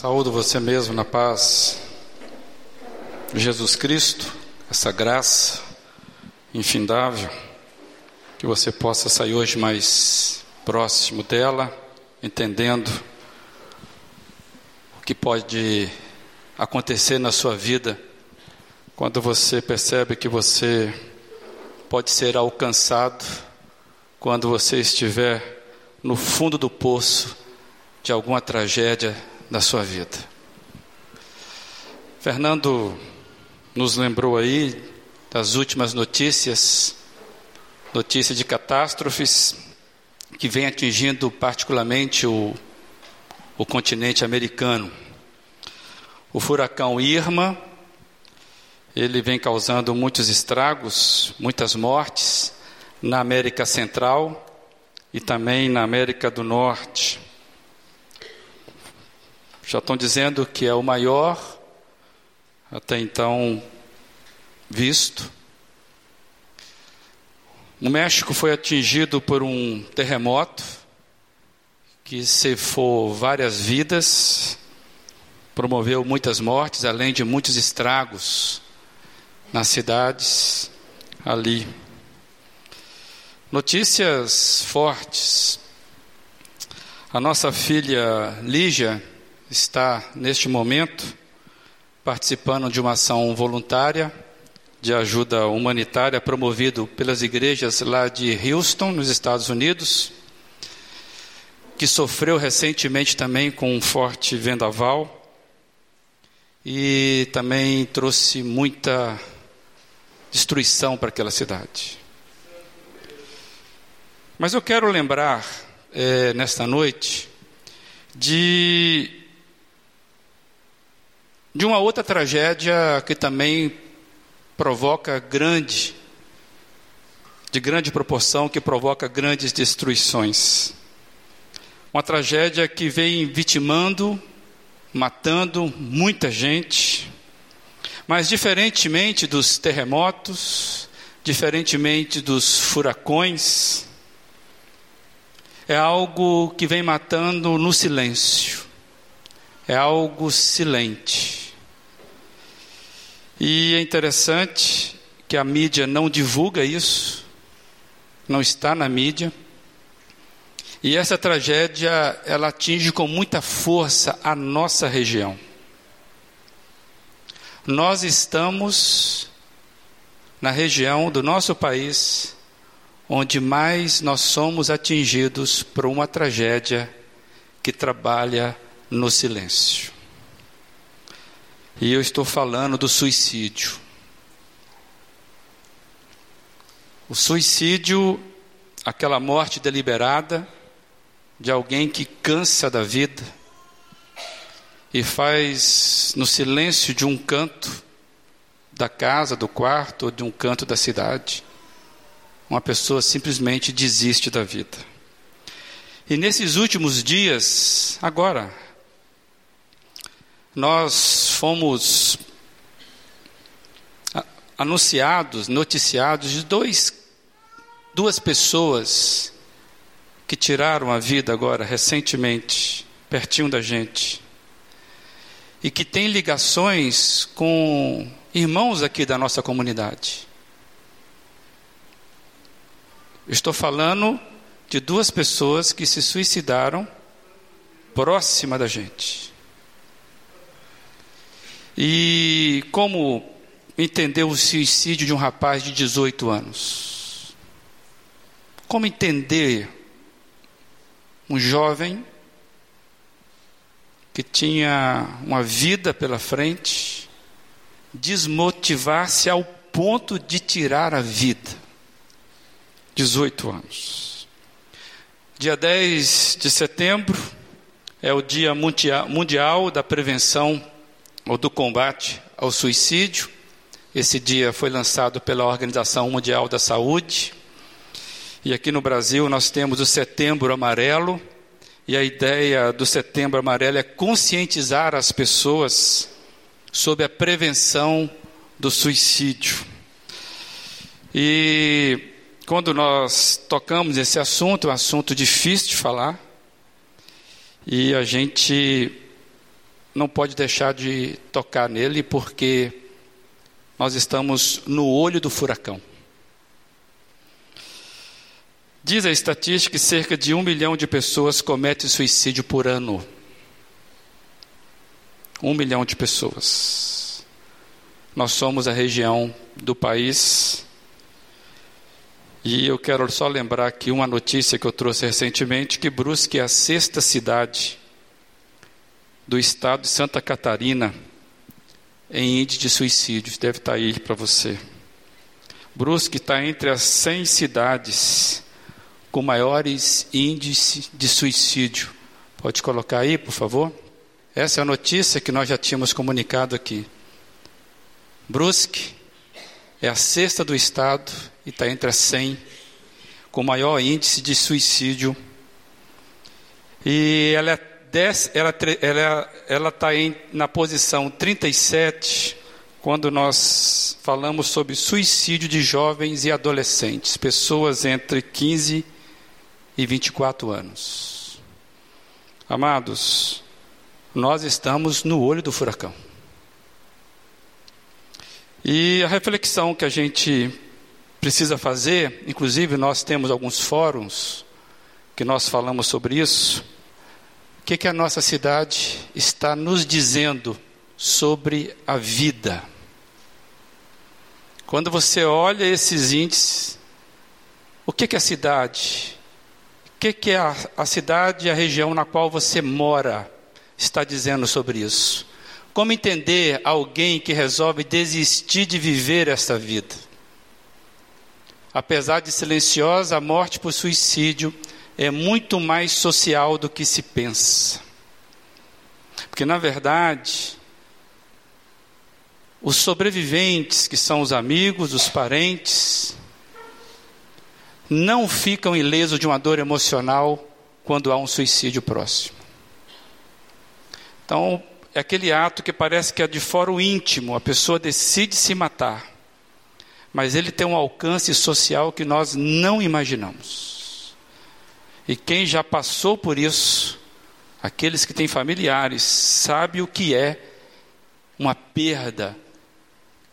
Saúdo você mesmo na paz. Jesus Cristo, essa graça infindável, que você possa sair hoje mais próximo dela, entendendo o que pode acontecer na sua vida quando você percebe que você pode ser alcançado quando você estiver no fundo do poço de alguma tragédia da sua vida. Fernando nos lembrou aí das últimas notícias, notícias de catástrofes que vem atingindo particularmente o, o continente americano. O furacão Irma, ele vem causando muitos estragos, muitas mortes na América Central e também na América do Norte. Já estão dizendo que é o maior até então visto. O México foi atingido por um terremoto que cefou várias vidas, promoveu muitas mortes, além de muitos estragos nas cidades ali. Notícias fortes. A nossa filha Lígia está, neste momento, participando de uma ação voluntária de ajuda humanitária promovido pelas igrejas lá de Houston, nos Estados Unidos, que sofreu recentemente também com um forte vendaval e também trouxe muita destruição para aquela cidade. Mas eu quero lembrar, é, nesta noite, de de uma outra tragédia que também provoca grande, de grande proporção, que provoca grandes destruições. Uma tragédia que vem vitimando, matando muita gente, mas diferentemente dos terremotos, diferentemente dos furacões, é algo que vem matando no silêncio, é algo silente. E é interessante que a mídia não divulga isso, não está na mídia. E essa tragédia, ela atinge com muita força a nossa região. Nós estamos na região do nosso país onde mais nós somos atingidos por uma tragédia que trabalha no silêncio. E eu estou falando do suicídio. O suicídio, aquela morte deliberada de alguém que cansa da vida e faz no silêncio de um canto da casa, do quarto ou de um canto da cidade. Uma pessoa simplesmente desiste da vida. E nesses últimos dias, agora, nós fomos anunciados, noticiados de dois, duas pessoas que tiraram a vida agora recentemente, pertinho da gente, e que têm ligações com irmãos aqui da nossa comunidade. Estou falando de duas pessoas que se suicidaram próxima da gente. E como entender o suicídio de um rapaz de 18 anos? Como entender um jovem que tinha uma vida pela frente desmotivar-se ao ponto de tirar a vida? 18 anos. Dia 10 de setembro é o Dia Mundial da Prevenção ou do combate ao suicídio. Esse dia foi lançado pela Organização Mundial da Saúde. E aqui no Brasil nós temos o Setembro Amarelo. E a ideia do Setembro Amarelo é conscientizar as pessoas sobre a prevenção do suicídio. E quando nós tocamos esse assunto, é um assunto difícil de falar, e a gente não pode deixar de tocar nele, porque nós estamos no olho do furacão. Diz a estatística que cerca de um milhão de pessoas cometem suicídio por ano. Um milhão de pessoas. Nós somos a região do país. E eu quero só lembrar aqui uma notícia que eu trouxe recentemente: que Brusque é a sexta cidade do estado de Santa Catarina em índice de suicídios. Deve estar aí para você. Brusque está entre as 100 cidades com maiores índices de suicídio. Pode colocar aí, por favor? Essa é a notícia que nós já tínhamos comunicado aqui. Brusque é a sexta do estado e está entre as 100 com maior índice de suicídio. E ela é ela ela ela está na posição 37 quando nós falamos sobre suicídio de jovens e adolescentes, pessoas entre 15 e 24 anos. Amados, nós estamos no olho do furacão. E a reflexão que a gente precisa fazer, inclusive nós temos alguns fóruns que nós falamos sobre isso. O que, que a nossa cidade está nos dizendo sobre a vida? Quando você olha esses índices, o que, que a cidade que, que a, a cidade e a região na qual você mora está dizendo sobre isso? Como entender alguém que resolve desistir de viver esta vida? Apesar de silenciosa, a morte por suicídio é muito mais social do que se pensa. Porque, na verdade, os sobreviventes, que são os amigos, os parentes, não ficam ilesos de uma dor emocional quando há um suicídio próximo. Então, é aquele ato que parece que é de fora o íntimo, a pessoa decide se matar, mas ele tem um alcance social que nós não imaginamos. E quem já passou por isso, aqueles que têm familiares, sabe o que é uma perda.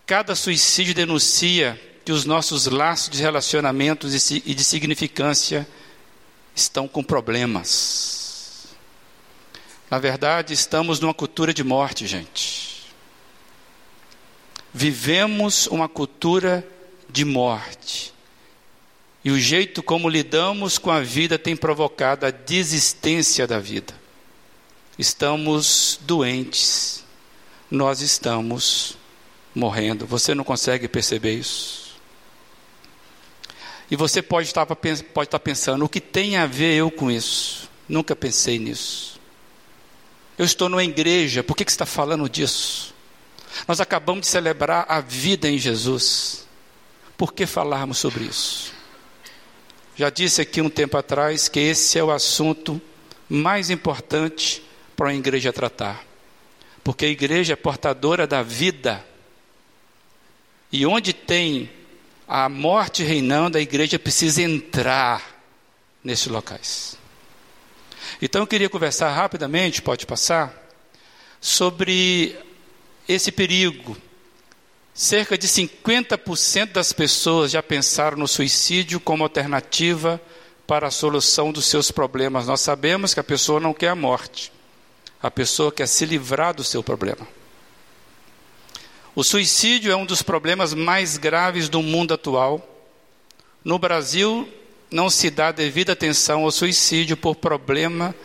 Cada suicídio denuncia que os nossos laços de relacionamentos e de significância estão com problemas. Na verdade, estamos numa cultura de morte, gente. Vivemos uma cultura de morte. E o jeito como lidamos com a vida tem provocado a desistência da vida. Estamos doentes. Nós estamos morrendo. Você não consegue perceber isso? E você pode estar, pode estar pensando: o que tem a ver eu com isso? Nunca pensei nisso. Eu estou numa igreja, por que, você está falando disso? Nós acabamos de celebrar a vida em Jesus. Por que falarmos sobre isso? Já disse aqui um tempo atrás que esse é o assunto mais importante para a igreja tratar. Porque a igreja é portadora da vida. E onde tem a morte reinando, a igreja precisa entrar nesses locais. Então eu queria conversar rapidamente, pode passar, sobre esse perigo. Cerca de 50% das pessoas já pensaram no suicídio como alternativa para a solução dos seus problemas. Nós sabemos que a pessoa não quer a morte, a pessoa quer se livrar do seu problema. O suicídio é um dos problemas mais graves do mundo atual. No Brasil, não se dá devida atenção ao suicídio por problema,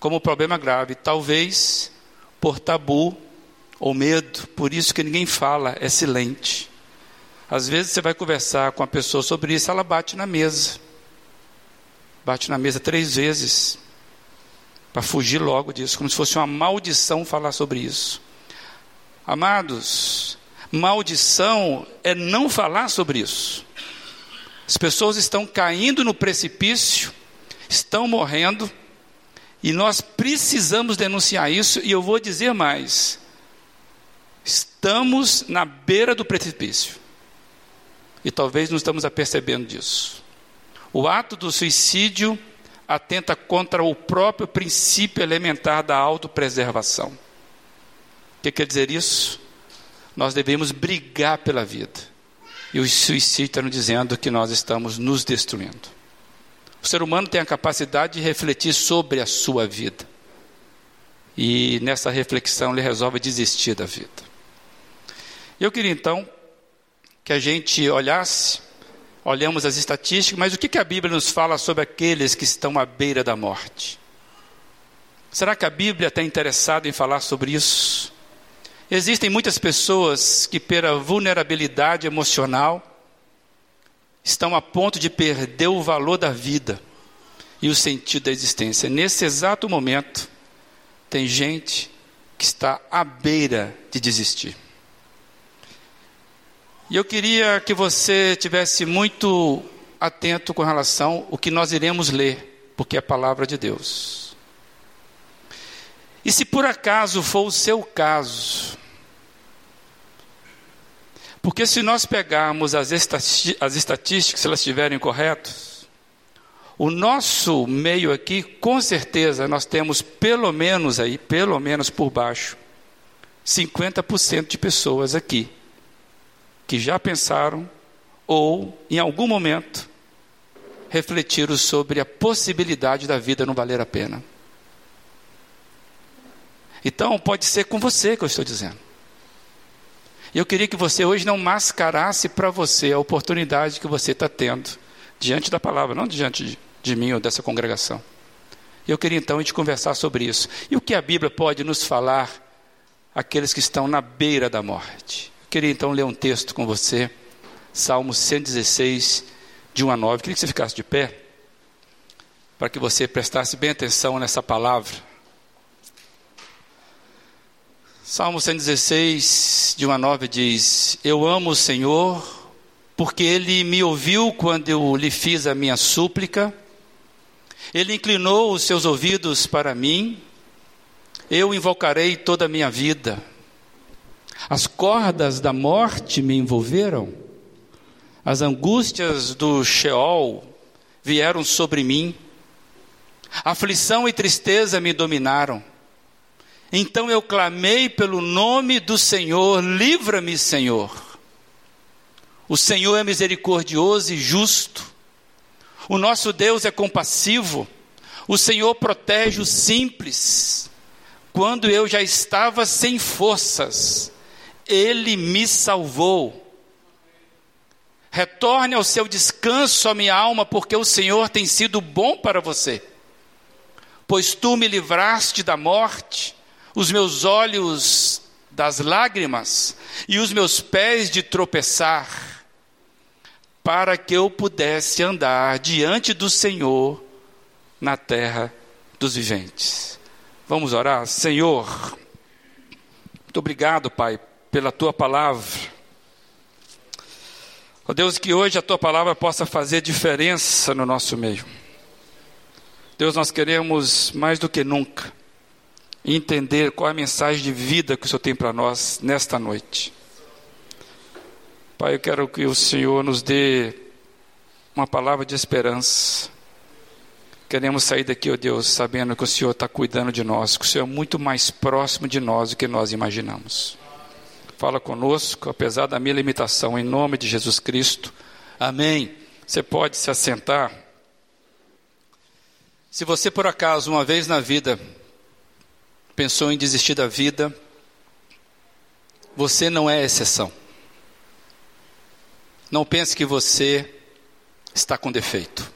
como problema grave, talvez por tabu ou medo, por isso que ninguém fala, é silente. Às vezes você vai conversar com a pessoa sobre isso, ela bate na mesa. Bate na mesa três vezes para fugir logo disso, como se fosse uma maldição falar sobre isso. Amados, Maldição é não falar sobre isso. As pessoas estão caindo no precipício, estão morrendo, e nós precisamos denunciar isso, e eu vou dizer mais: estamos na beira do precipício, e talvez não estamos apercebendo disso. O ato do suicídio atenta contra o próprio princípio elementar da autopreservação. O que quer dizer isso? Nós devemos brigar pela vida. E o suicídio está nos dizendo que nós estamos nos destruindo. O ser humano tem a capacidade de refletir sobre a sua vida. E nessa reflexão ele resolve desistir da vida. Eu queria então que a gente olhasse, olhamos as estatísticas, mas o que, que a Bíblia nos fala sobre aqueles que estão à beira da morte? Será que a Bíblia está interessada em falar sobre isso? Existem muitas pessoas que, pela vulnerabilidade emocional, estão a ponto de perder o valor da vida e o sentido da existência. Nesse exato momento, tem gente que está à beira de desistir. E eu queria que você tivesse muito atento com relação ao que nós iremos ler, porque é a palavra de Deus. E se por acaso for o seu caso, porque se nós pegarmos as, as estatísticas, se elas estiverem corretas, o nosso meio aqui, com certeza, nós temos pelo menos aí, pelo menos por baixo, 50% de pessoas aqui que já pensaram ou, em algum momento, refletiram sobre a possibilidade da vida não valer a pena. Então, pode ser com você que eu estou dizendo. Eu queria que você hoje não mascarasse para você a oportunidade que você está tendo diante da palavra, não diante de, de mim ou dessa congregação. Eu queria então a gente conversar sobre isso. E o que a Bíblia pode nos falar aqueles que estão na beira da morte? Queria então ler um texto com você, Salmo 116, de 1 a 9. Eu queria que você ficasse de pé, para que você prestasse bem atenção nessa palavra. Salmo 116, de 1 a 9 diz: Eu amo o Senhor, porque Ele me ouviu quando eu lhe fiz a minha súplica, Ele inclinou os seus ouvidos para mim, eu invocarei toda a minha vida. As cordas da morte me envolveram, as angústias do Sheol vieram sobre mim, aflição e tristeza me dominaram. Então eu clamei pelo nome do Senhor, livra-me, Senhor. O Senhor é misericordioso e justo. O nosso Deus é compassivo. O Senhor protege os simples. Quando eu já estava sem forças, Ele me salvou. Retorne ao seu descanso, a minha alma, porque o Senhor tem sido bom para você. Pois tu me livraste da morte os meus olhos das lágrimas e os meus pés de tropeçar, para que eu pudesse andar diante do Senhor na terra dos viventes. Vamos orar? Senhor, muito obrigado, Pai, pela tua palavra. Ó oh Deus, que hoje a tua palavra possa fazer diferença no nosso meio. Deus, nós queremos mais do que nunca entender qual é a mensagem de vida que o Senhor tem para nós nesta noite. Pai, eu quero que o Senhor nos dê uma palavra de esperança. Queremos sair daqui, ó oh Deus, sabendo que o Senhor está cuidando de nós, que o Senhor é muito mais próximo de nós do que nós imaginamos. Fala conosco, apesar da minha limitação, em nome de Jesus Cristo. Amém. Você pode se assentar. Se você, por acaso, uma vez na vida, pensou em desistir da vida, você não é exceção. Não pense que você está com defeito.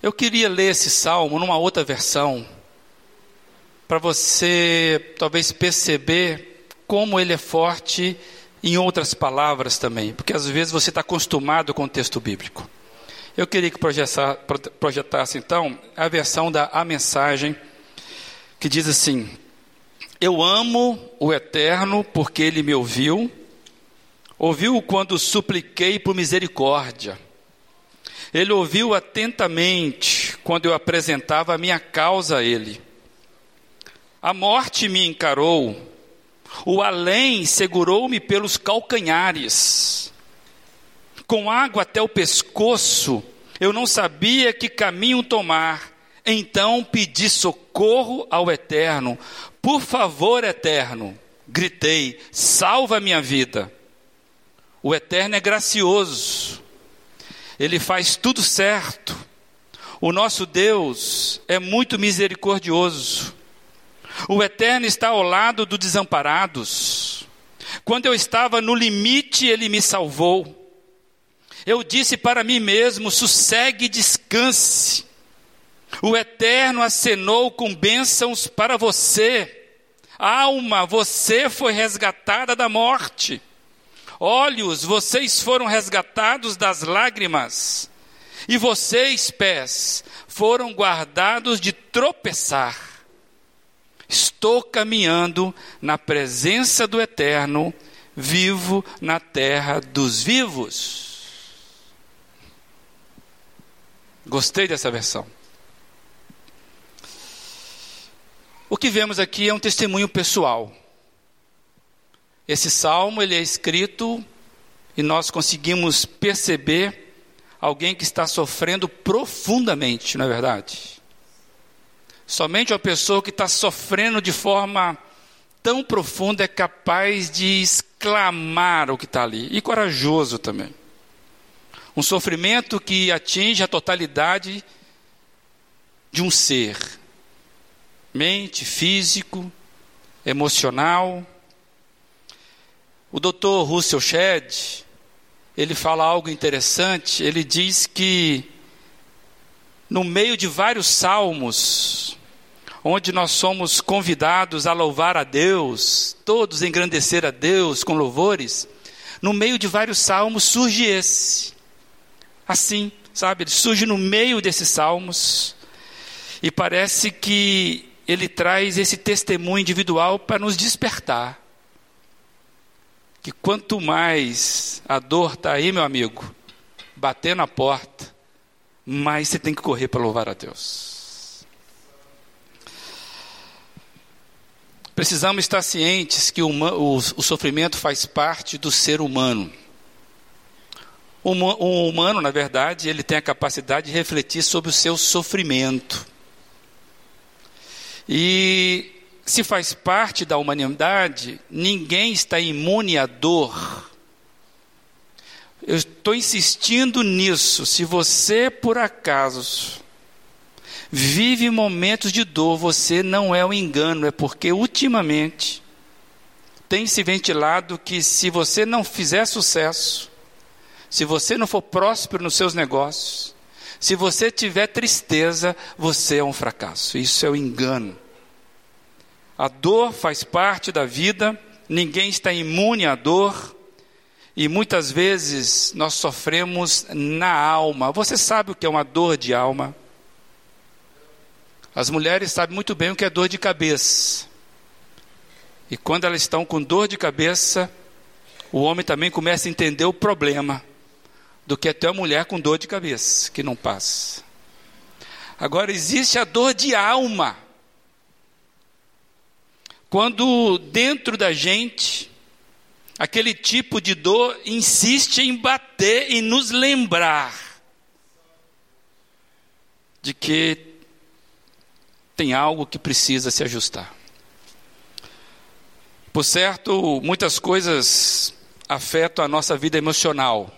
Eu queria ler esse salmo numa outra versão, para você talvez perceber como ele é forte em outras palavras também, porque às vezes você está acostumado com o texto bíblico. Eu queria que projetasse então a versão da A Mensagem que diz assim: Eu amo o Eterno porque ele me ouviu, ouviu quando supliquei por misericórdia. Ele ouviu atentamente quando eu apresentava a minha causa a ele. A morte me encarou, o além segurou-me pelos calcanhares. Com água até o pescoço, eu não sabia que caminho tomar Então pedi socorro ao Eterno. Por favor, Eterno, gritei, salva a minha vida. O Eterno é gracioso, ele faz tudo certo. O nosso Deus é muito misericordioso. O Eterno está ao lado dos desamparados. Quando eu estava no limite, ele me salvou. Eu disse para mim mesmo: sossegue e descanse. O Eterno acenou com bênçãos para você. Alma, você foi resgatada da morte. Olhos, vocês foram resgatados das lágrimas. E vocês, pés, foram guardados de tropeçar. Estou caminhando na presença do Eterno, vivo na terra dos vivos. Gostei dessa versão. O que vemos aqui é um testemunho pessoal. Esse salmo ele é escrito e nós conseguimos perceber alguém que está sofrendo profundamente, não é verdade? Somente uma pessoa que está sofrendo de forma tão profunda é capaz de exclamar o que está ali, e corajoso também. Um sofrimento que atinge a totalidade de um ser, mente, físico, emocional. O Dr. Russell Shedd, ele fala algo interessante, ele diz que no meio de vários salmos, onde nós somos convidados a louvar a Deus, todos engrandecer a Deus com louvores, no meio de vários salmos surge esse. Assim, sabe, ele surge no meio desses salmos e parece que ele traz esse testemunho individual para nos despertar. Que quanto mais a dor está aí, meu amigo, batendo a porta, mais você tem que correr para louvar a Deus. Precisamos estar cientes que o, o, o sofrimento faz parte do ser humano. O, o humano, na verdade, ele tem a capacidade de refletir sobre o seu sofrimento. E se faz parte da humanidade, ninguém está imune à dor. Eu estou insistindo nisso. Se você, por acaso, vive momentos de dor, você não é um engano, é porque ultimamente tem se ventilado que se você não fizer sucesso, se você não for próspero nos seus negócios, se você tiver tristeza, você é um fracasso. Isso é o um engano. A dor faz parte da vida, ninguém está imune à dor. E muitas vezes nós sofremos na alma. Você sabe o que é uma dor de alma? As mulheres sabem muito bem o que é dor de cabeça. E quando elas estão com dor de cabeça, o homem também começa a entender o problema do que até a mulher com dor de cabeça, que não passa. Agora, existe a dor de alma. Quando dentro da gente, aquele tipo de dor insiste em bater e nos lembrar de que tem algo que precisa se ajustar. Por certo, muitas coisas afetam a nossa vida emocional.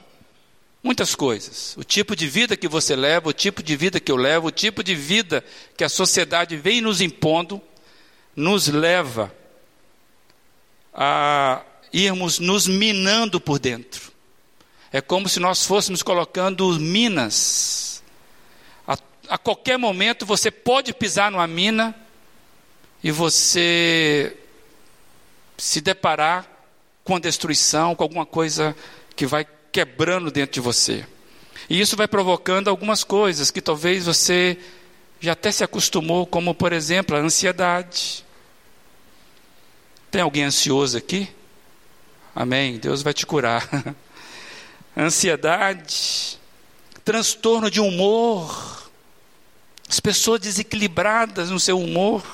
Muitas coisas. O tipo de vida que você leva, o tipo de vida que eu levo, o tipo de vida que a sociedade vem nos impondo, nos leva a irmos nos minando por dentro. É como se nós fôssemos colocando minas. A, qualquer momento você pode pisar numa mina e você se deparar com a destruição, com alguma coisa que vai quebrando dentro de você. E isso vai provocando algumas coisas que talvez você já até se acostumou, como por exemplo a ansiedade. Tem alguém ansioso aqui? Amém. Deus vai te curar. ansiedade, transtorno de humor, as pessoas desequilibradas no seu humor,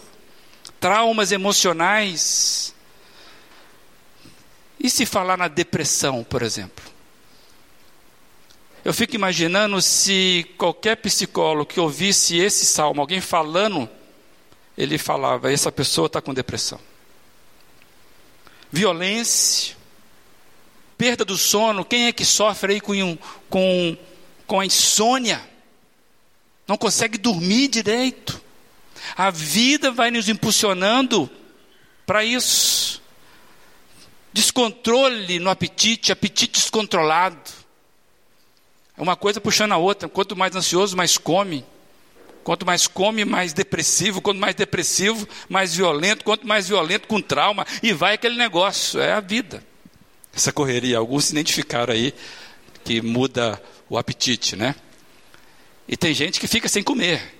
traumas emocionais. E se falar na depressão, por exemplo? Eu fico imaginando se qualquer psicólogo que ouvisse esse salmo, alguém falando, ele falava: essa pessoa está com depressão. Violência, perda do sono. Quem é que sofre aí com, com, com a insônia? Não consegue dormir direito. A vida vai nos impulsionando para isso. Descontrole no apetite, apetite descontrolado. É uma coisa puxando a outra. Quanto mais ansioso, mais come. Quanto mais come, mais depressivo. Quanto mais depressivo, mais violento. Quanto mais violento, com trauma. E vai aquele negócio. É a vida. Essa correria. Alguns se identificaram aí que muda o apetite, né? E tem gente que fica sem comer.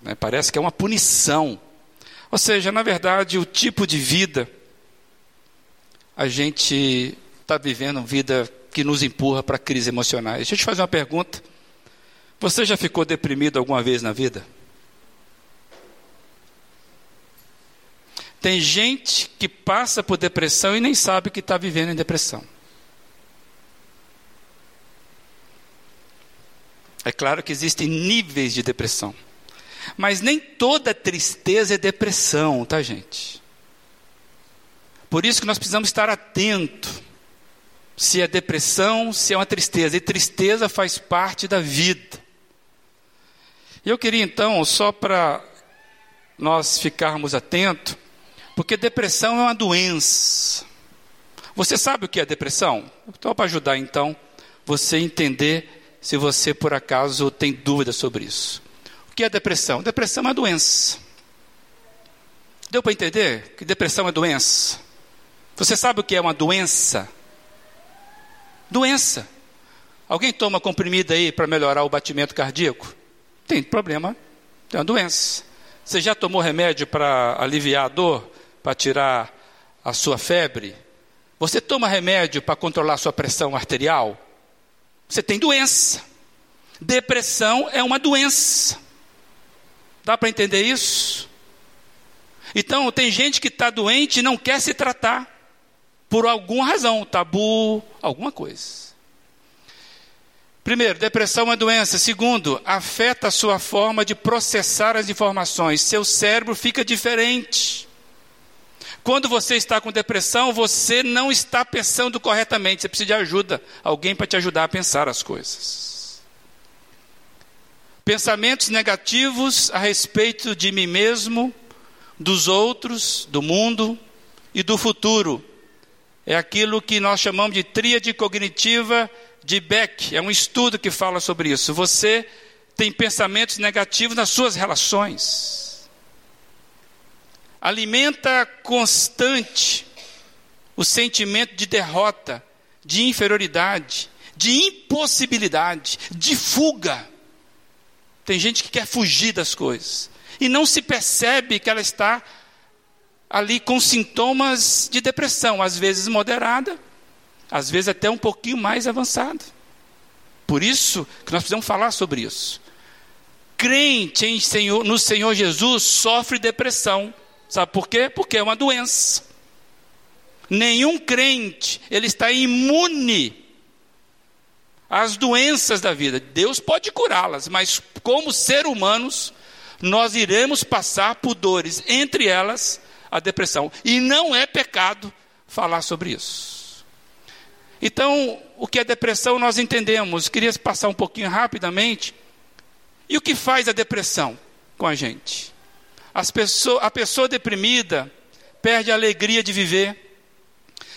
Né? Parece que é uma punição. Ou seja, na verdade, o tipo de vida a gente está vivendo vida que nos empurra para crises emocionais. Deixa eu te fazer uma pergunta. Você já ficou deprimido alguma vez na vida? Tem gente que passa por depressão e nem sabe que está vivendo em depressão. É claro que existem níveis de depressão. Mas nem toda tristeza é depressão, tá, gente? Por isso que nós precisamos estar atento se é depressão, se é uma tristeza. E tristeza faz parte da vida. E eu queria então, só para nós ficarmos atentos, porque depressão é uma doença. Você sabe o que é depressão? Então, para ajudar então você entender se você por acaso tem dúvida sobre isso. O que é depressão? Depressão é uma doença. Deu para entender que depressão é doença? Você sabe o que é uma doença? Doença. Alguém toma comprimido aí para melhorar o batimento cardíaco? Tem problema, tem uma doença. Você já tomou remédio para aliviar a dor, para tirar a sua febre? Você toma remédio para controlar a sua pressão arterial? Você tem doença. Depressão é uma doença. Dá para entender isso? Então, tem gente que está doente e não quer se tratar por alguma razão, tabu, alguma coisa. Primeiro, depressão é uma doença. Segundo, afeta a sua forma de processar as informações. Seu cérebro fica diferente. Quando você está com depressão, você não está pensando corretamente. Você precisa de ajuda, alguém para te ajudar a pensar as coisas. Pensamentos negativos a respeito de mim mesmo, dos outros, do mundo e do futuro é aquilo que nós chamamos de tríade cognitiva de Beck. É um estudo que fala sobre isso. Você tem pensamentos negativos nas suas relações. Alimenta constante o sentimento de derrota, de inferioridade, de impossibilidade, de fuga. Tem gente que quer fugir das coisas e não se percebe que ela está ali com sintomas de depressão, às vezes moderada, às vezes até um pouquinho mais avançado. Por isso que nós precisamos falar sobre isso. Crente Senhor, no Senhor Jesus sofre depressão. Sabe por quê? Porque é uma doença. Nenhum crente, ele está imune às doenças da vida. Deus pode curá-las, mas como ser humanos, nós iremos passar por dores, entre elas a depressão. E não é pecado falar sobre isso. Então, o que é depressão nós entendemos. Queria passar um pouquinho rapidamente. E o que faz a depressão com a gente? Pessoa, a pessoa deprimida perde a alegria de viver.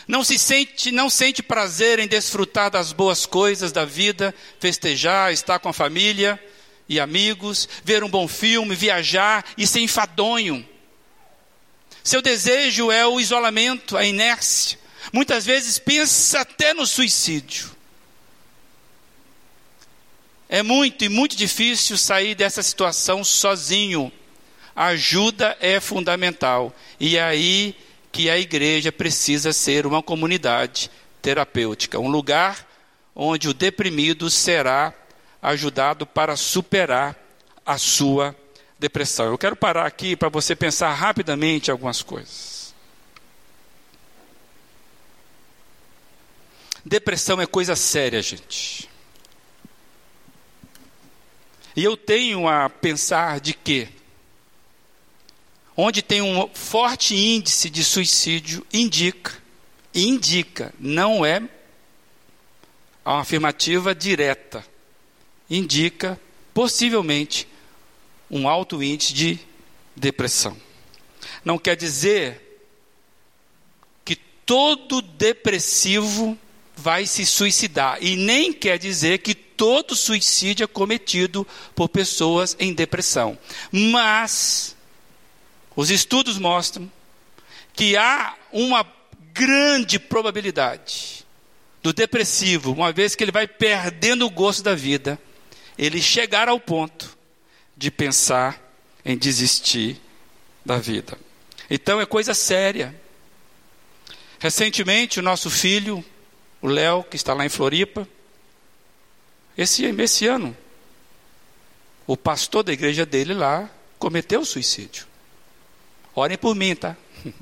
Não se sente, não sente prazer em desfrutar das boas coisas da vida, festejar, estar com a família e amigos, ver um bom filme, viajar e ser enfadonho. Seu desejo é o isolamento, a inércia. Muitas vezes pensa até no suicídio. É muito e muito difícil sair dessa situação sozinho. Ajuda é fundamental. E é aí que a igreja precisa ser uma comunidade terapêutica, um lugar onde o deprimido será ajudado para superar a sua depressão. Eu quero parar aqui para você pensar rapidamente algumas coisas. Depressão é coisa séria, gente. E eu tenho a pensar de que onde tem um forte índice de suicídio indica, indica, não é uma afirmativa direta, indica possivelmente um alto índice de depressão. Não quer dizer que todo depressivo vai se suicidar, e nem quer dizer que todo suicídio é cometido por pessoas em depressão. Mas os estudos mostram que há uma grande probabilidade do depressivo, uma vez que ele vai perdendo o gosto da vida, ele chegar ao ponto de pensar em desistir da vida. Então é coisa séria. Recentemente, o nosso filho, o Léo, que está lá em Floripa, esse, esse ano, o pastor da igreja dele lá cometeu suicídio. Orem por mim, tá?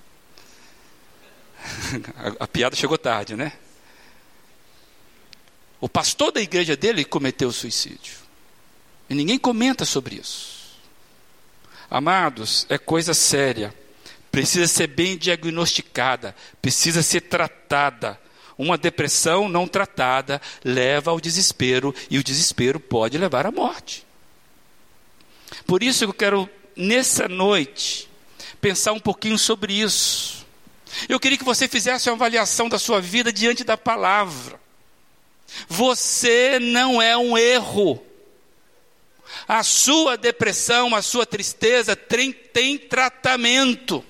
a, a piada chegou tarde, né? O pastor da igreja dele cometeu suicídio. E ninguém comenta sobre isso. Amados, é coisa séria. Precisa ser bem diagnosticada, precisa ser tratada. Uma depressão não tratada leva ao desespero e o desespero pode levar à morte. Por isso eu quero, nessa noite, pensar um pouquinho sobre isso. Eu queria que você fizesse uma avaliação da sua vida diante da palavra. Você não é um erro. A sua depressão, a sua tristeza tem, tem tratamento.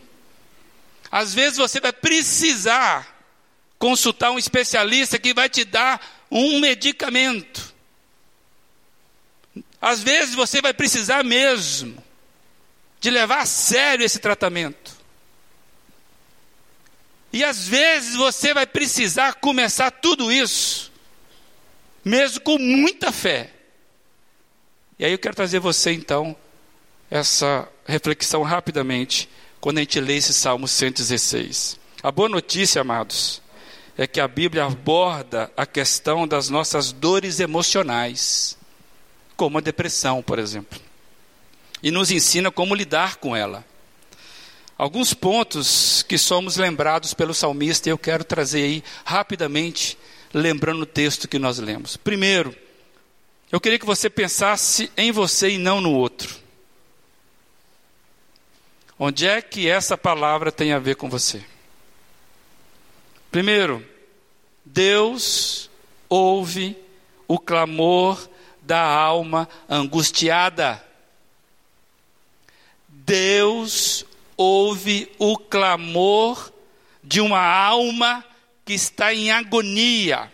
Às vezes você vai precisar consultar um especialista que vai te dar um medicamento. Às vezes você vai precisar mesmo de levar a sério esse tratamento. E às vezes você vai precisar começar tudo isso, mesmo com muita fé. E aí eu quero trazer você então essa reflexão rapidamente, quando a gente lê esse Salmo 116. A boa notícia, amados, é que a Bíblia aborda a questão das nossas dores emocionais, como a depressão, por exemplo e nos ensina como lidar com ela. Alguns pontos que somos lembrados pelo salmista, eu quero trazer aí rapidamente, lembrando o texto que nós lemos. Primeiro, eu queria que você pensasse em você e não no outro. Onde é que essa palavra tem a ver com você? Primeiro, Deus ouve o clamor da alma angustiada. Deus ouve o clamor de uma alma que está em agonia.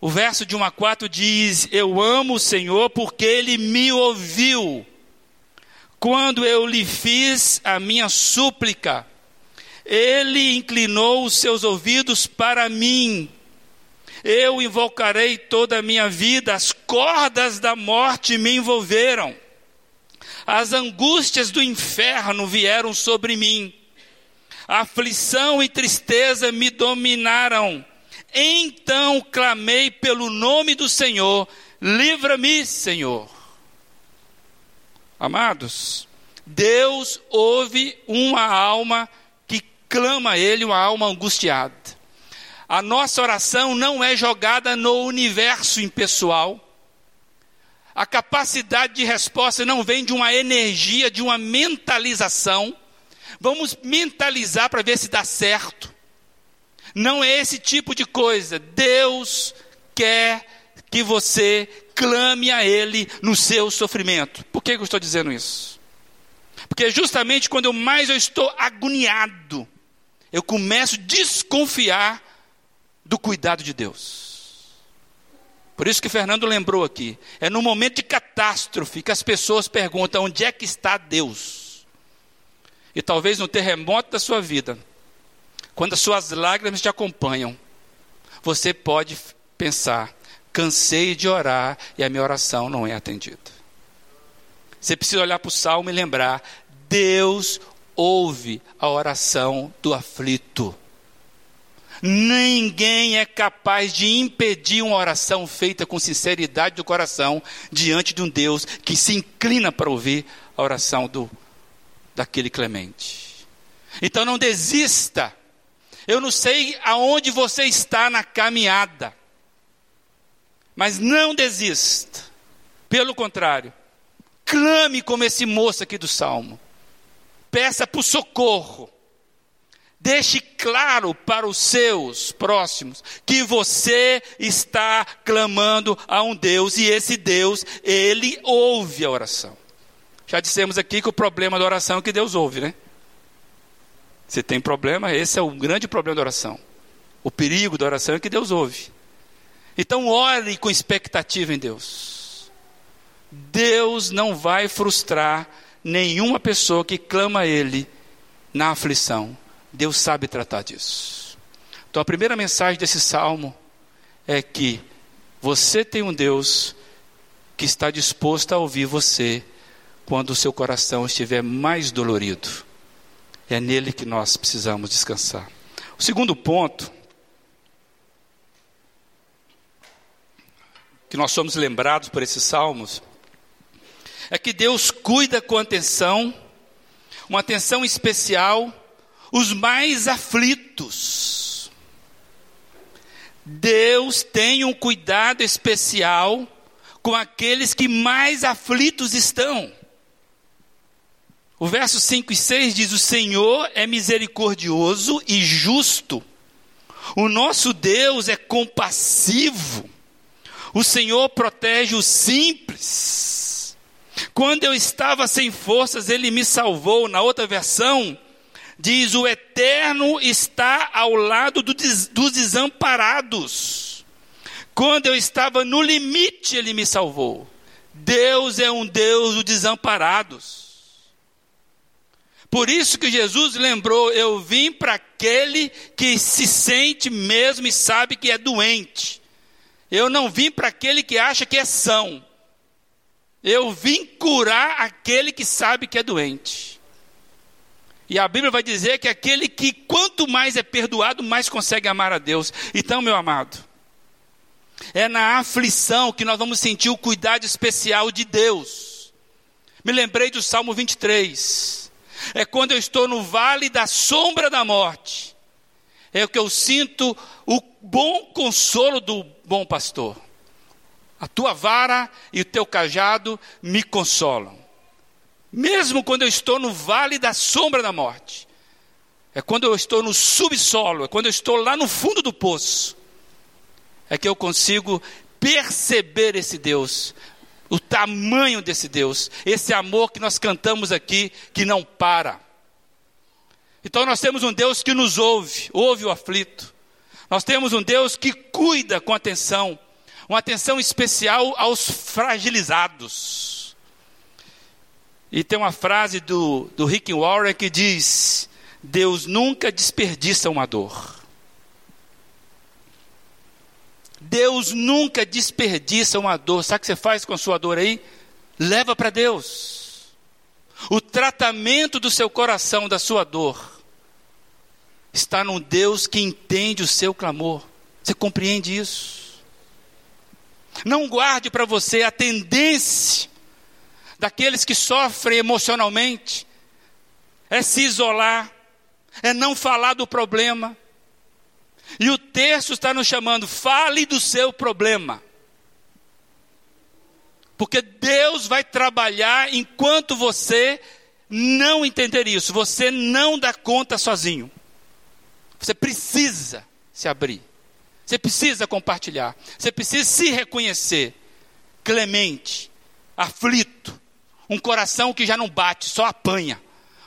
O verso de 1 a 4 diz: Eu amo o Senhor porque ele me ouviu. Quando eu lhe fiz a minha súplica, ele inclinou os seus ouvidos para mim. Eu invocarei toda a minha vida, as cordas da morte me envolveram as angústias do inferno vieram sobre mim, aflição e tristeza me dominaram. Então clamei pelo nome do Senhor, livra-me, Senhor. Amados, Deus ouve uma alma que clama a Ele, uma alma angustiada. A nossa oração não é jogada no universo impessoal, a capacidade de resposta não vem de uma energia, de uma mentalização. Vamos mentalizar para ver se dá certo. Não é esse tipo de coisa. Deus quer que você clame a Ele no seu sofrimento. Por que eu estou dizendo isso? Porque justamente quando eu mais eu estou agoniado, eu começo a desconfiar do cuidado de Deus. Por isso que Fernando lembrou aqui. É no momento de catástrofe que as pessoas perguntam: onde é que está Deus? E talvez no terremoto da sua vida, quando as suas lágrimas te acompanham, você pode pensar: cansei de orar e a minha oração não é atendida. Você precisa olhar para o salmo e lembrar: Deus ouve a oração do aflito. Ninguém é capaz de impedir uma oração feita com sinceridade do coração diante de um Deus que se inclina para ouvir a oração do, daquele clemente. Então não desista. Eu não sei aonde você está na caminhada, mas não desista. Pelo contrário, clame como esse moço aqui do salmo. Peça por socorro Deixe claro para os seus próximos que você está clamando a um Deus e esse Deus, ele ouve a oração. Já dissemos aqui que o problema da oração é que Deus ouve, né? Se tem problema, esse é o grande problema da oração. O perigo da oração é que Deus ouve. Então, ore com expectativa em Deus. Deus não vai frustrar nenhuma pessoa que clama a Ele na aflição. Deus sabe tratar disso. Então a primeira mensagem desse salmo é que você tem um Deus que está disposto a ouvir você quando o seu coração estiver mais dolorido. É nele que nós precisamos descansar. O segundo ponto que nós somos lembrados por esses salmos é que Deus cuida com atenção, uma atenção especial os mais aflitos. Deus tem um cuidado especial com aqueles que mais aflitos estão. O verso 5 e 6 diz: O Senhor é misericordioso e justo. O nosso Deus é compassivo. O Senhor protege os simples. Quando eu estava sem forças, Ele me salvou. Na outra versão, diz: O eterno está ao lado do des, dos desamparados. Quando eu estava no limite, ele me salvou. Deus é um Deus dos desamparados. Por isso que Jesus lembrou: Eu vim para aquele que se sente mesmo e sabe que é doente. Eu não vim para aquele que acha que é são. Eu vim curar aquele que sabe que é doente. E a Bíblia vai dizer que aquele que quanto mais é perdoado, mais consegue amar a Deus. Então, meu amado, é na aflição que nós vamos sentir o cuidado especial de Deus. Me lembrei do Salmo 23. É quando eu estou no vale da sombra da morte. É o que eu sinto o bom consolo do bom pastor. A tua vara e o teu cajado me consolam. Mesmo quando eu estou no vale da sombra da morte, é quando eu estou no subsolo, é quando eu estou lá no fundo do poço, é que eu consigo perceber esse Deus, o tamanho desse Deus, esse amor que nós cantamos aqui, que não para. Então nós temos um Deus que nos ouve, ouve o aflito. Nós temos um Deus que cuida com atenção, uma atenção especial aos fragilizados. E tem uma frase do, do Rick Warren que diz: Deus nunca desperdiça uma dor. Deus nunca desperdiça uma dor. Sabe o que você faz com a sua dor aí? Leva para Deus. O tratamento do seu coração, da sua dor, está num Deus que entende o seu clamor. Você compreende isso? Não guarde para você a tendência daqueles que sofrem emocionalmente, é se isolar, é não falar do problema. E o texto está nos chamando, fale do seu problema. Porque Deus vai trabalhar enquanto você não entender isso, você não dá conta sozinho. Você precisa se abrir. Você precisa compartilhar. Você precisa se reconhecer clemente, aflito, um coração que já não bate, só apanha.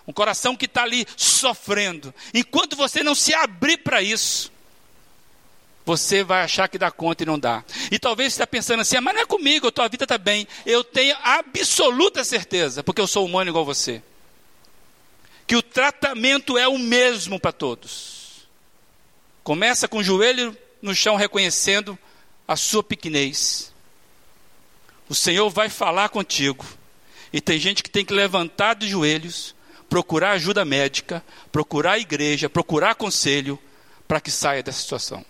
Um coração que está ali sofrendo. Enquanto você não se abrir para isso, você vai achar que dá conta e não dá. E talvez você está pensando assim, ah, mas não é comigo, a tua vida está bem. Eu tenho absoluta certeza, porque eu sou humano igual você, que o tratamento é o mesmo para todos. Começa com o joelho no chão reconhecendo a sua pequenez. O Senhor vai falar contigo. E tem gente que tem que levantar de joelhos, procurar ajuda médica, procurar igreja, procurar conselho, para que saia dessa situação.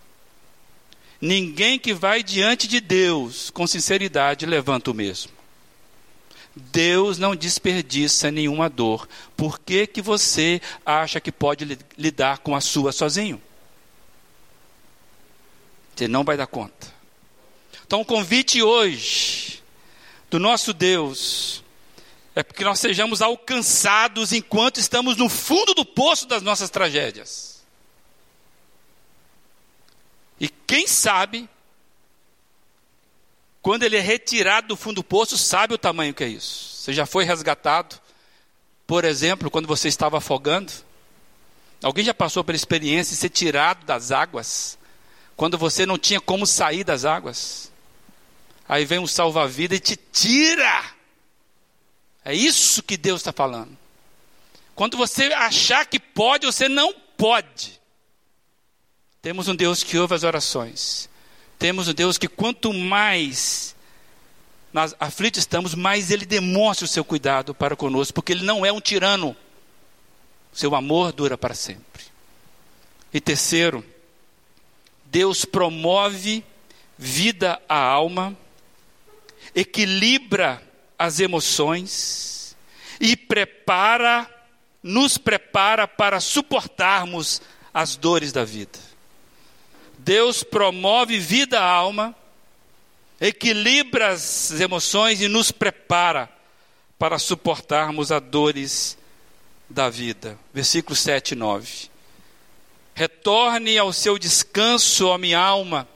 Ninguém que vai diante de Deus com sinceridade levanta o mesmo. Deus não desperdiça nenhuma dor. Por que, que você acha que pode lidar com a sua sozinho? Você não vai dar conta. Então, o convite hoje do nosso Deus é porque nós sejamos alcançados enquanto estamos no fundo do poço das nossas tragédias. E quem sabe, quando ele é retirado do fundo do poço, sabe o tamanho que é isso. Você já foi resgatado, por exemplo, quando você estava afogando? Alguém já passou pela experiência de ser tirado das águas, quando você não tinha como sair das águas? Aí vem um salva-vida e te tira. É isso que Deus está falando. Quando você achar que pode, você não pode. Temos um Deus que ouve as orações. Temos um Deus que quanto mais nós aflitos estamos, mais Ele demonstra o seu cuidado para conosco, porque Ele não é um tirano. Seu amor dura para sempre. E terceiro, Deus promove vida à alma, equilibra as emoções e prepara, nos prepara para suportarmos as dores da vida. Deus promove vida à alma, equilibra as emoções e nos prepara para suportarmos as dores da vida. Versículos 7 e 9. Retorne ao seu descanso, ó minha alma,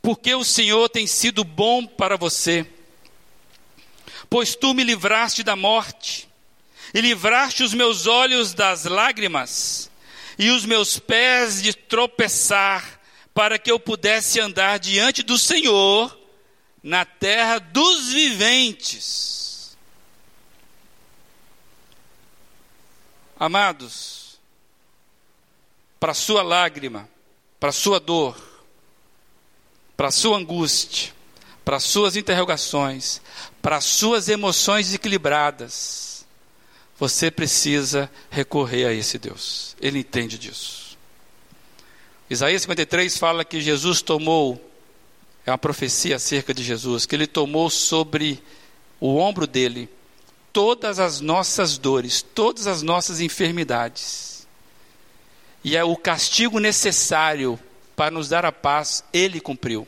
porque o Senhor tem sido bom para você. Pois tu me livraste da morte, e livraste os meus olhos das lágrimas, e os meus pés de tropeçar, para que eu pudesse andar diante do Senhor na terra dos viventes. Amados, para sua lágrima, para sua dor, para sua angústia, para suas interrogações, para suas emoções desequilibradas, você precisa recorrer a esse Deus. Ele entende disso. Isaías 53 fala que Jesus tomou, é uma profecia acerca de Jesus, que ele tomou sobre o ombro dele todas as nossas dores, todas as nossas enfermidades. E é o castigo necessário para nos dar a paz, ele cumpriu.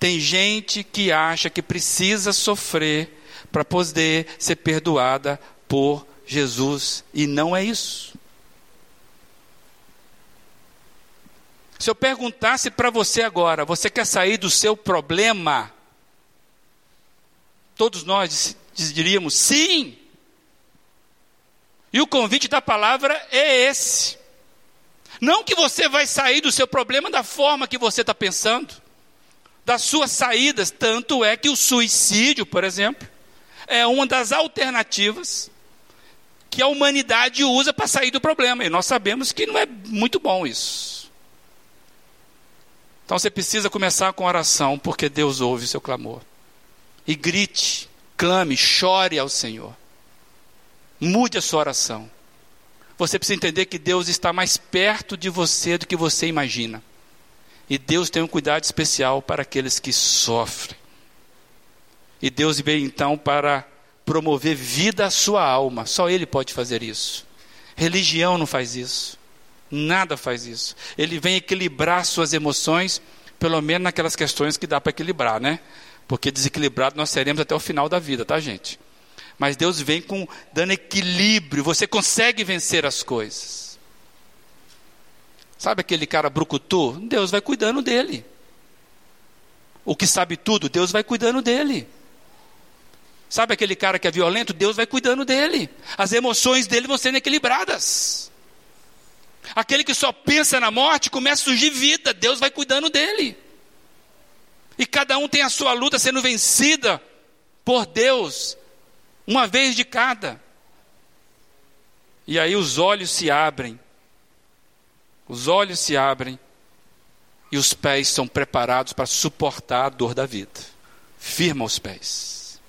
Tem gente que acha que precisa sofrer para poder ser perdoada por Jesus. E não é isso. Se eu perguntasse para você agora, você quer sair do seu problema? Todos nós diríamos sim. E o convite da palavra é esse. Não que você vai sair do seu problema da forma que você está pensando, das suas saídas, tanto é que o suicídio, por exemplo, é uma das alternativas que a humanidade usa para sair do problema. E nós sabemos que não é muito bom isso. Então você precisa começar com oração, porque Deus ouve o seu clamor. E grite, clame, chore ao Senhor. Mude a sua oração. Você precisa entender que Deus está mais perto de você do que você imagina. E Deus tem um cuidado especial para aqueles que sofrem. E Deus veio então para promover vida à sua alma. Só Ele pode fazer isso. Religião não faz isso. Nada faz isso. Ele vem equilibrar suas emoções, pelo menos naquelas questões que dá para equilibrar, né? Porque desequilibrado nós seremos até o final da vida, tá, gente? Mas Deus vem com dando equilíbrio. Você consegue vencer as coisas. Sabe aquele cara brucutu? Deus vai cuidando dele. O que sabe tudo, Deus vai cuidando dele. Sabe aquele cara que é violento? Deus vai cuidando dele. As emoções dele vão sendo equilibradas. Aquele que só pensa na morte, começa a surgir vida. Deus vai cuidando dele. E cada um tem a sua luta sendo vencida por Deus, uma vez de cada. E aí os olhos se abrem. Os olhos se abrem e os pés são preparados para suportar a dor da vida. Firma os pés.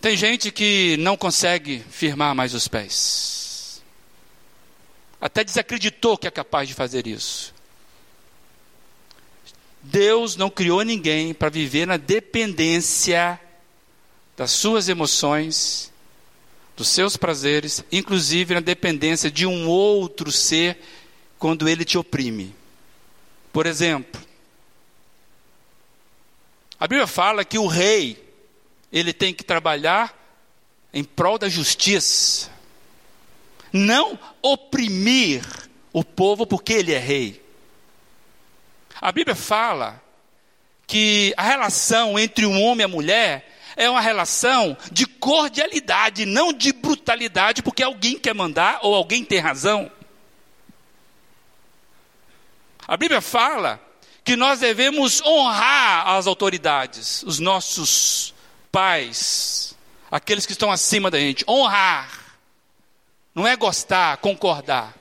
Tem gente que não consegue firmar mais os pés. até desacreditou que é capaz de fazer isso. Deus não criou ninguém para viver na dependência das suas emoções, dos seus prazeres, inclusive na dependência de um outro ser quando ele te oprime. Por exemplo, a Bíblia fala que o rei, ele tem que trabalhar em prol da justiça, não oprimir o povo porque ele é rei. A Bíblia fala que a relação entre um homem e a mulher é uma relação de cordialidade, não de brutalidade, porque alguém quer mandar ou alguém tem razão. A Bíblia fala que nós devemos honrar as autoridades, os nossos pais, aqueles que estão acima da gente. Honrar. Não é gostar, concordar.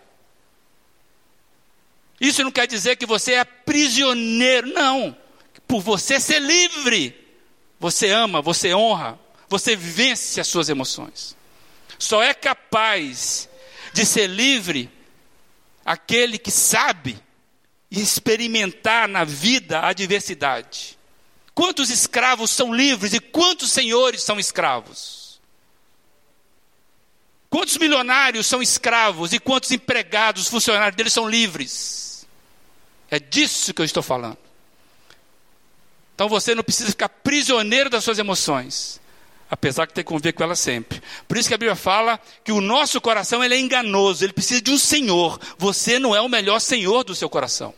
Isso não quer dizer que você é prisioneiro, não. Por você ser livre. Você ama, você honra, você vence as suas emoções. Só é capaz de ser livre aquele que sabe experimentar na vida a adversidade. Quantos escravos são livres e quantos senhores são escravos? Quantos milionários são escravos e quantos empregados, funcionários deles são livres? É disso que eu estou falando. Então você não precisa ficar prisioneiro das suas emoções, apesar de ter que conviver com elas sempre. Por isso que a Bíblia fala que o nosso coração ele é enganoso, ele precisa de um Senhor. Você não é o melhor Senhor do seu coração.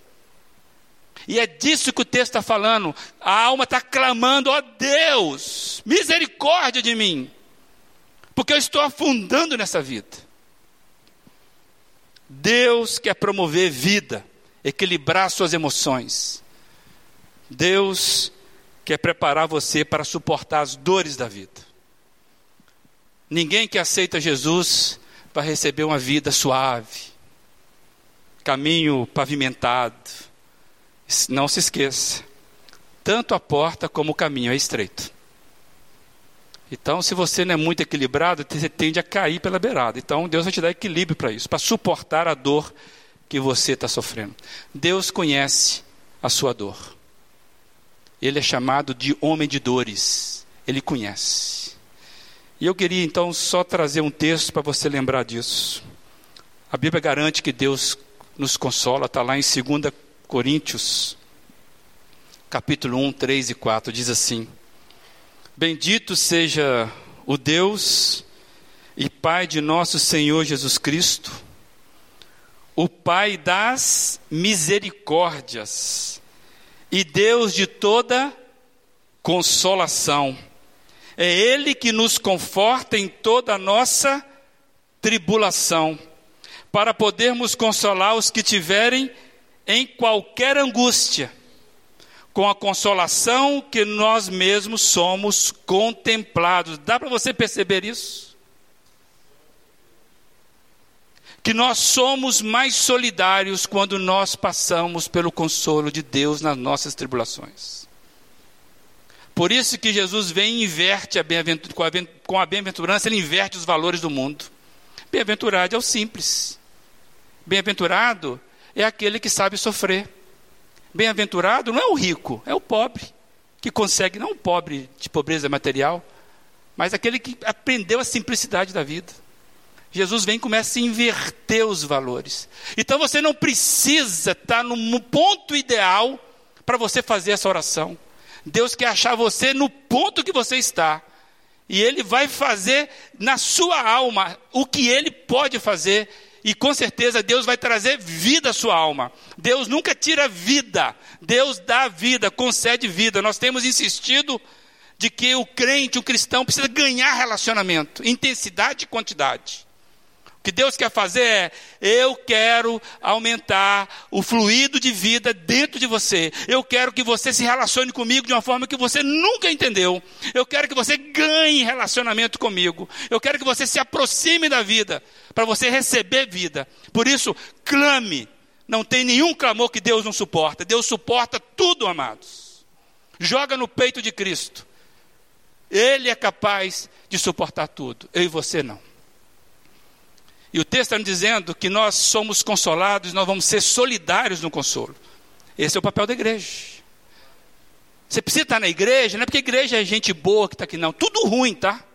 E é disso que o texto está falando. A alma está clamando: ó oh Deus, misericórdia de mim, porque eu estou afundando nessa vida. Deus quer promover vida, equilibrar suas emoções. Deus quer preparar você para suportar as dores da vida. Ninguém que aceita Jesus vai receber uma vida suave, caminho pavimentado. Não se esqueça, tanto a porta como o caminho é estreito. Então, se você não é muito equilibrado, você tende a cair pela beirada. Então, Deus vai te dar equilíbrio para isso, para suportar a dor que você está sofrendo. Deus conhece a sua dor. Ele é chamado de homem de dores. Ele conhece. E eu queria então só trazer um texto para você lembrar disso. A Bíblia garante que Deus nos consola, está lá em 2 Coríntios, capítulo 1, 3 e 4, diz assim: Bendito seja o Deus e Pai de nosso Senhor Jesus Cristo, o Pai das misericórdias e Deus de toda consolação. É Ele que nos conforta em toda a nossa tribulação, para podermos consolar os que tiverem em qualquer angústia, com a consolação que nós mesmos somos contemplados. Dá para você perceber isso? Que nós somos mais solidários quando nós passamos pelo consolo de Deus nas nossas tribulações. Por isso que Jesus vem e inverte a com a bem-aventurança, ele inverte os valores do mundo. Bem-aventurado é o simples. Bem-aventurado é aquele que sabe sofrer. Bem-aventurado não é o rico, é o pobre, que consegue, não o pobre de pobreza material, mas aquele que aprendeu a simplicidade da vida. Jesus vem e começa a inverter os valores. Então você não precisa estar no ponto ideal para você fazer essa oração. Deus quer achar você no ponto que você está. E Ele vai fazer na sua alma o que Ele pode fazer. E com certeza Deus vai trazer vida à sua alma. Deus nunca tira vida. Deus dá vida, concede vida. Nós temos insistido de que o crente, o cristão, precisa ganhar relacionamento, intensidade e quantidade que Deus quer fazer é: eu quero aumentar o fluido de vida dentro de você. Eu quero que você se relacione comigo de uma forma que você nunca entendeu. Eu quero que você ganhe relacionamento comigo. Eu quero que você se aproxime da vida para você receber vida. Por isso, clame. Não tem nenhum clamor que Deus não suporta. Deus suporta tudo, amados. Joga no peito de Cristo. Ele é capaz de suportar tudo. Eu e você não. E o texto está dizendo que nós somos consolados, nós vamos ser solidários no consolo. Esse é o papel da igreja. Você precisa estar na igreja, não é porque a igreja é gente boa que está aqui, não. Tudo ruim, tá?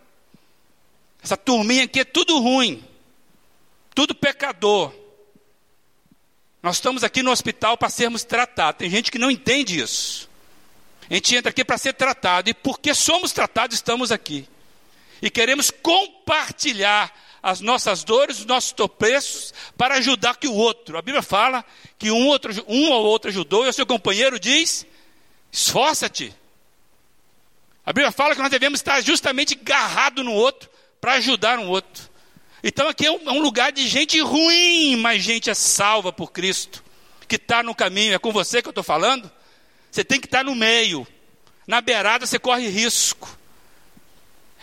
Essa turminha aqui é tudo ruim. Tudo pecador. Nós estamos aqui no hospital para sermos tratados. Tem gente que não entende isso. A gente entra aqui para ser tratado. E porque somos tratados, estamos aqui. E queremos compartilhar as nossas dores, os nossos tropeços, para ajudar que o outro. A Bíblia fala que um, outro, um ou outro ajudou, e o seu companheiro diz: esforça-te. A Bíblia fala que nós devemos estar justamente agarrado no outro para ajudar um outro. Então aqui é um, é lugar de gente ruim, mas gente é salva por Cristo, que está no caminho. É com você que eu estou falando? Você tem que estar tá no meio. Na beirada você corre risco.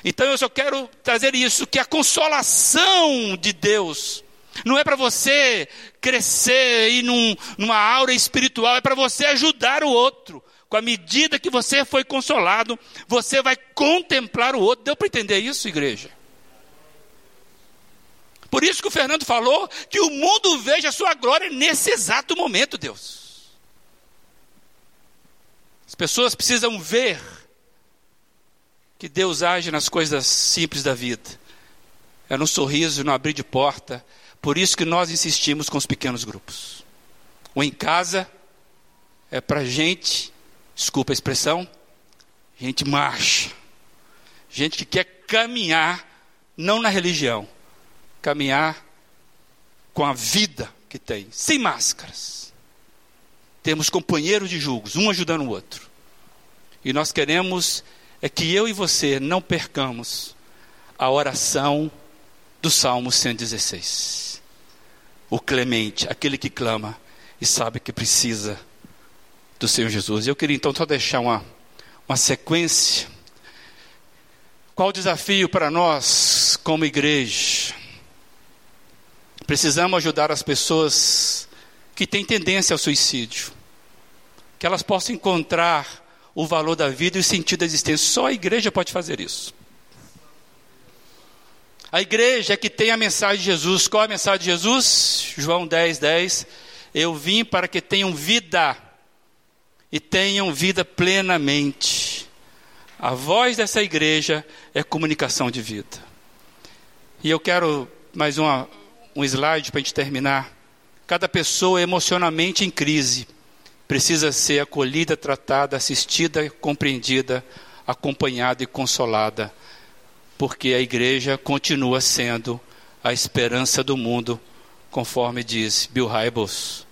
Então eu só quero trazer isso, que a consolação de Deus não é para você crescer e num, numa aura espiritual, é para você ajudar o outro. Com a medida que você foi consolado, você vai contemplar o outro. Deu para entender isso, igreja? Por isso que o Fernando falou que o mundo veja a sua glória nesse exato momento, Deus. As pessoas precisam ver que Deus age nas coisas simples da vida. É no sorriso, no abrir de porta. Por isso que nós insistimos com os pequenos grupos. O em casa é para gente, desculpa a expressão, gente marcha. Gente que quer caminhar, não na religião, caminhar com a vida que tem, sem máscaras. Temos companheiros de julgos, um ajudando o outro. E nós queremos é que eu e você não percamos a oração do Salmo 116. O clemente, aquele que clama e sabe que precisa do Senhor Jesus. Eu queria então só deixar uma, uma sequência. Qual o desafio para nós, como igreja? Precisamos ajudar as pessoas que têm tendência ao suicídio, que elas possam encontrar o valor da vida e o sentido da existência. Só a igreja pode fazer isso. A igreja é que tem a mensagem de Jesus. Qual é a mensagem de Jesus? João 10, 10. Eu vim para que tenham vida e tenham vida plenamente. A voz dessa igreja é comunicação de vida. E eu quero mais uma, um slide para a gente terminar. Cada pessoa emocionalmente em crise precisa ser acolhida, tratada, assistida, compreendida, acompanhada e consolada, porque a igreja continua sendo a esperança do mundo, conforme diz Bill Hybels.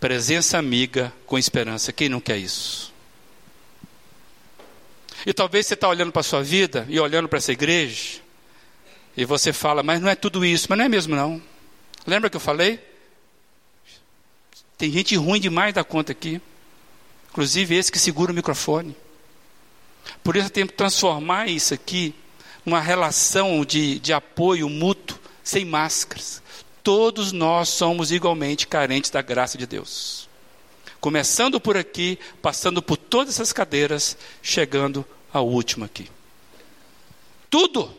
Presença amiga com esperança. Quem não quer isso? E talvez você está olhando para a sua vida e olhando para essa igreja, e você fala, mas não é tudo isso, mas não é mesmo não. Lembra que eu falei? Tem gente ruim demais da conta aqui. Inclusive esse que segura o microfone. Por isso eu tenho que transformar isso aqui numa relação de, de apoio mútuo, sem máscaras. Todos nós somos igualmente carentes da graça de Deus. Começando por aqui, passando por todas essas cadeiras, chegando à última aqui. Tudo.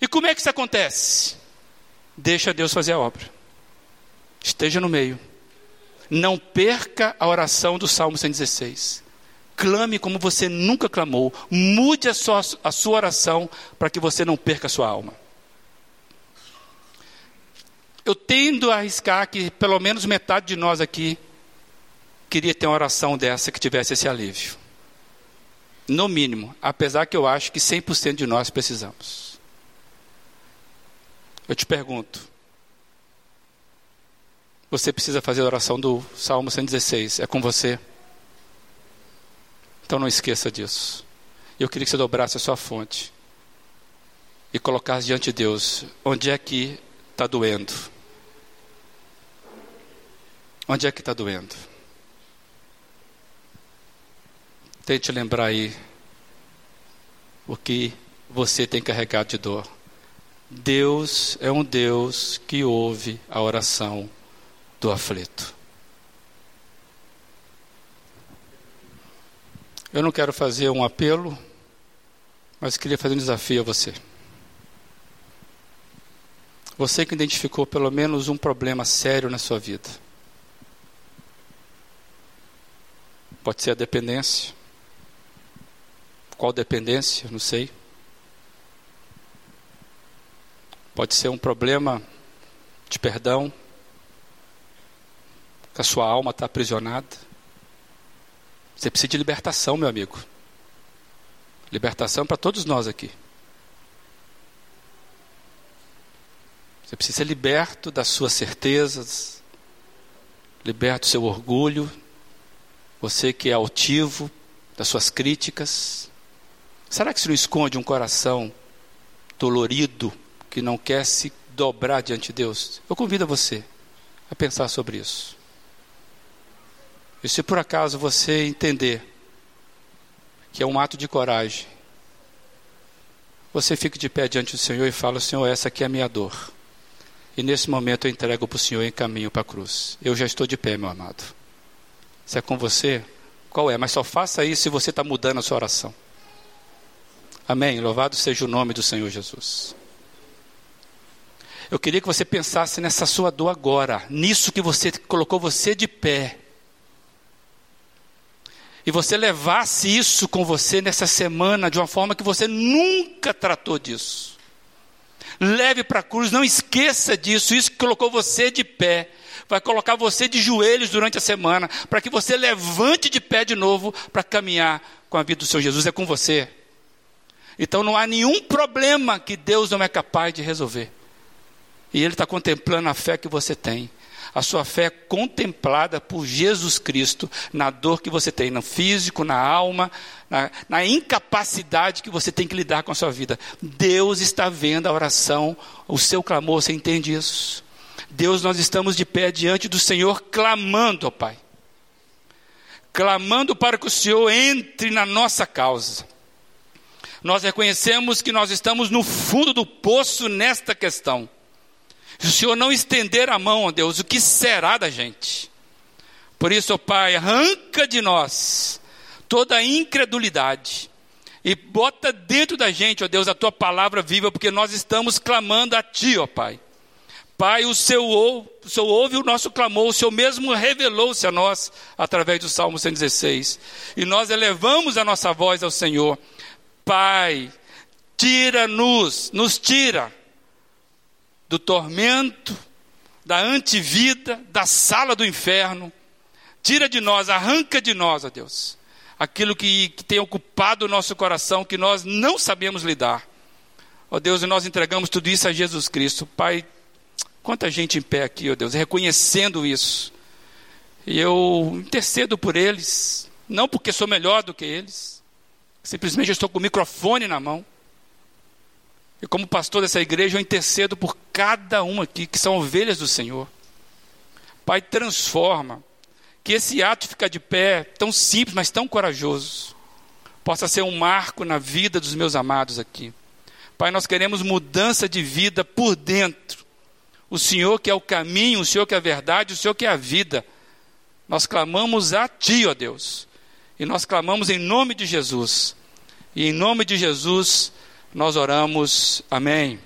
E como é que isso acontece? Deixa Deus fazer a obra. Esteja no meio. Não perca a oração do Salmo 116. Clame como você nunca clamou. Mude a sua, a sua oração para que você não perca a sua alma. Eu tendo a arriscar que pelo menos metade de nós aqui queria ter uma oração dessa que tivesse esse alívio. No mínimo, apesar que eu acho que 100% de nós precisamos. Eu te pergunto, você precisa fazer a oração do Salmo 116. É com você. Então não esqueça disso. Eu queria que você dobrasse a sua fonte e colocasse diante de Deus onde é que está doendo. Onde é que está doendo? Tente lembrar aí o que você tem carregado de dor. Deus é um Deus que ouve a oração do aflito. Eu não quero fazer um apelo, mas queria fazer um desafio a você. Você que identificou pelo menos um problema sério na sua vida. Pode ser a dependência. Qual dependência? Não sei. Pode ser um problema de perdão, que a sua alma está aprisionada. Você precisa de libertação, meu amigo. Libertação para todos nós aqui. Você precisa ser liberto das suas certezas, liberto do seu orgulho, você que é altivo, das suas críticas. Será que isso não esconde um coração dolorido, que não quer se dobrar diante de Deus? Eu convido você a pensar sobre isso. E se por acaso você entender que é um ato de coragem, você fica de pé diante do Senhor e fala: Senhor, essa aqui é a minha dor. E nesse momento eu entrego para o Senhor em caminho para a cruz. Eu já estou de pé, meu amado. Se é com você, qual é? Mas só faça isso se você está mudando a sua oração. Amém. Louvado seja o nome do Senhor Jesus. Eu queria que você pensasse nessa sua dor agora, nisso que você colocou você de pé. E você levasse isso com você nessa semana de uma forma que você nunca tratou disso. Leve para a cruz, não esqueça disso. Isso que colocou você de pé vai colocar você de joelhos durante a semana, para que você levante de pé de novo para caminhar com a vida do Senhor Jesus. É com você. Então não há nenhum problema que Deus não é capaz de resolver. E Ele está contemplando a fé que você tem. A sua fé é contemplada por Jesus Cristo na dor que você tem, no físico, na alma, na, na incapacidade que você tem que lidar com a sua vida. Deus está vendo a oração, o seu clamor, você entende isso? Deus, nós estamos de pé diante do Senhor, clamando, ó Pai. Clamando para que o Senhor entre na nossa causa. Nós reconhecemos que nós estamos no fundo do poço nesta questão. Se o Senhor não estender a mão, ó Deus, o que será da gente? Por isso, ó Pai, arranca de nós toda a incredulidade e bota dentro da gente, ó Deus, a tua palavra viva, porque nós estamos clamando a Ti, ó Pai. Pai, o Senhor, o Senhor ouve o nosso clamor, o Senhor mesmo revelou-se a nós através do Salmo 116. E nós elevamos a nossa voz ao Senhor. Pai, tira-nos, nos tira do tormento, da antivida, da sala do inferno. Tira de nós, arranca de nós, ó Deus, aquilo que, que tem ocupado o nosso coração, que nós não sabemos lidar. Ó Deus, e nós entregamos tudo isso a Jesus Cristo. Pai, Quanta gente em pé aqui, ó Deus, reconhecendo isso. E eu intercedo por eles, não porque sou melhor do que eles, simplesmente estou com o microfone na mão. E como pastor dessa igreja, eu intercedo por cada um aqui, que são ovelhas do Senhor. Pai, transforma. Que esse ato ficar de pé, tão simples, mas tão corajoso, possa ser um marco na vida dos meus amados aqui. Pai, nós queremos mudança de vida por dentro. O Senhor que é o caminho, o Senhor que é a verdade, o Senhor que é a vida. Nós clamamos a Ti, ó Deus. E nós clamamos em nome de Jesus. E em nome de Jesus nós oramos. Amém.